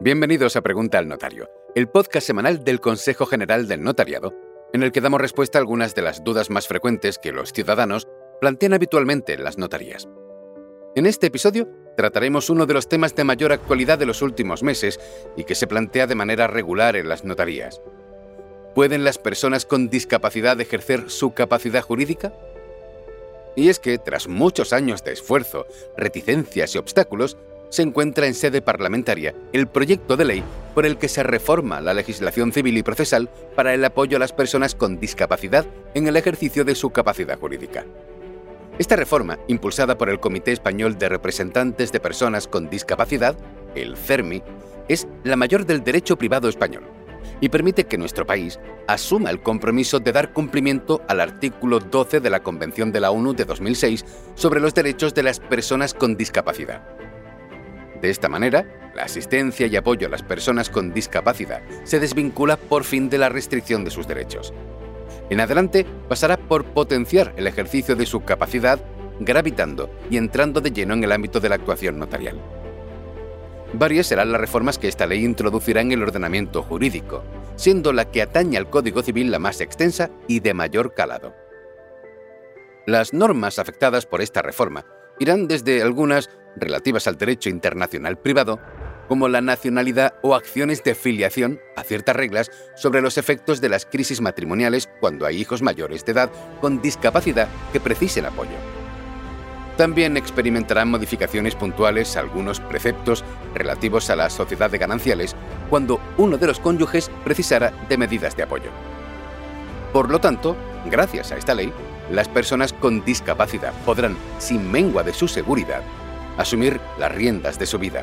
Bienvenidos a Pregunta al Notario, el podcast semanal del Consejo General del Notariado, en el que damos respuesta a algunas de las dudas más frecuentes que los ciudadanos plantean habitualmente en las notarías. En este episodio trataremos uno de los temas de mayor actualidad de los últimos meses y que se plantea de manera regular en las notarías. ¿Pueden las personas con discapacidad ejercer su capacidad jurídica? Y es que, tras muchos años de esfuerzo, reticencias y obstáculos, se encuentra en sede parlamentaria el proyecto de ley por el que se reforma la legislación civil y procesal para el apoyo a las personas con discapacidad en el ejercicio de su capacidad jurídica. Esta reforma, impulsada por el Comité Español de Representantes de Personas con Discapacidad, el CERMI, es la mayor del derecho privado español y permite que nuestro país asuma el compromiso de dar cumplimiento al artículo 12 de la Convención de la ONU de 2006 sobre los derechos de las personas con discapacidad. De esta manera, la asistencia y apoyo a las personas con discapacidad se desvincula por fin de la restricción de sus derechos. En adelante pasará por potenciar el ejercicio de su capacidad, gravitando y entrando de lleno en el ámbito de la actuación notarial. Varias serán las reformas que esta ley introducirá en el ordenamiento jurídico, siendo la que atañe al Código Civil la más extensa y de mayor calado. Las normas afectadas por esta reforma irán desde algunas relativas al derecho internacional privado, como la nacionalidad o acciones de filiación a ciertas reglas sobre los efectos de las crisis matrimoniales cuando hay hijos mayores de edad con discapacidad que precisen apoyo. También experimentarán modificaciones puntuales algunos preceptos relativos a la sociedad de gananciales cuando uno de los cónyuges precisara de medidas de apoyo. Por lo tanto, gracias a esta ley, las personas con discapacidad podrán, sin mengua de su seguridad, asumir las riendas de su vida,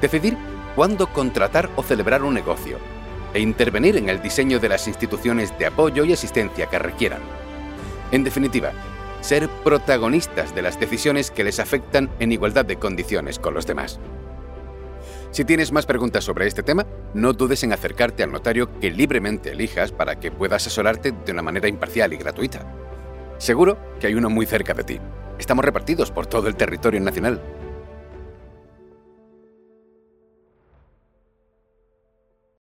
decidir cuándo contratar o celebrar un negocio e intervenir en el diseño de las instituciones de apoyo y asistencia que requieran. En definitiva, ser protagonistas de las decisiones que les afectan en igualdad de condiciones con los demás. Si tienes más preguntas sobre este tema, no dudes en acercarte al notario que libremente elijas para que pueda asesorarte de una manera imparcial y gratuita. Seguro que hay uno muy cerca de ti. Estamos repartidos por todo el territorio nacional